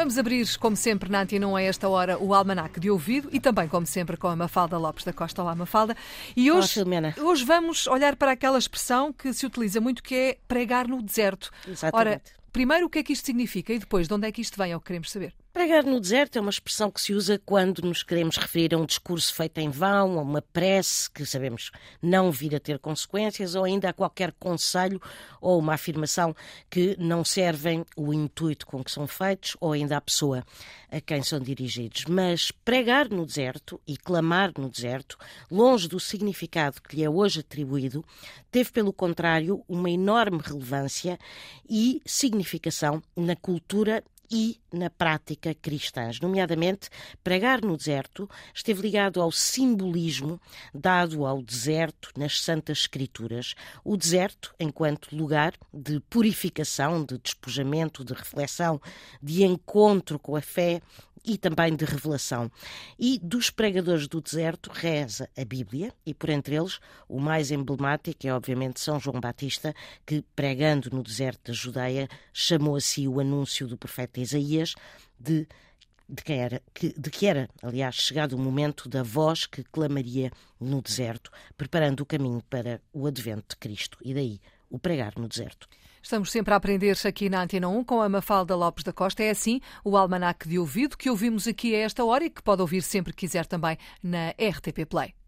Vamos abrir, como sempre, na Antena a esta hora, o almanac de ouvido e também, como sempre, com a Mafalda Lopes da Costa. Olá, Mafalda. E hoje, Olá, hoje vamos olhar para aquela expressão que se utiliza muito, que é pregar no deserto. Exatamente. Ora, primeiro, o que é que isto significa e depois, de onde é que isto vem, é o que queremos saber. Pregar no deserto é uma expressão que se usa quando nos queremos referir a um discurso feito em vão, a uma prece que sabemos não vir a ter consequências, ou ainda a qualquer conselho ou uma afirmação que não servem o intuito com que são feitos ou ainda a pessoa a quem são dirigidos. Mas pregar no deserto e clamar no deserto, longe do significado que lhe é hoje atribuído, teve, pelo contrário, uma enorme relevância e na cultura e na prática cristãs. Nomeadamente, pregar no deserto esteve ligado ao simbolismo dado ao deserto nas Santas Escrituras. O deserto, enquanto lugar de purificação, de despojamento, de reflexão, de encontro com a fé e também de revelação. E dos pregadores do deserto reza a Bíblia, e por entre eles o mais emblemático é obviamente São João Batista, que pregando no deserto da Judeia chamou a si o anúncio do profeta Isaías de de que, era, de que era, aliás, chegado o momento da voz que clamaria no deserto, preparando o caminho para o advento de Cristo. E daí o pregar no deserto. Estamos sempre a aprender aqui na Antena 1 com a Mafalda Lopes da Costa. É assim o almanac de ouvido que ouvimos aqui a esta hora e que pode ouvir sempre que quiser também na RTP Play.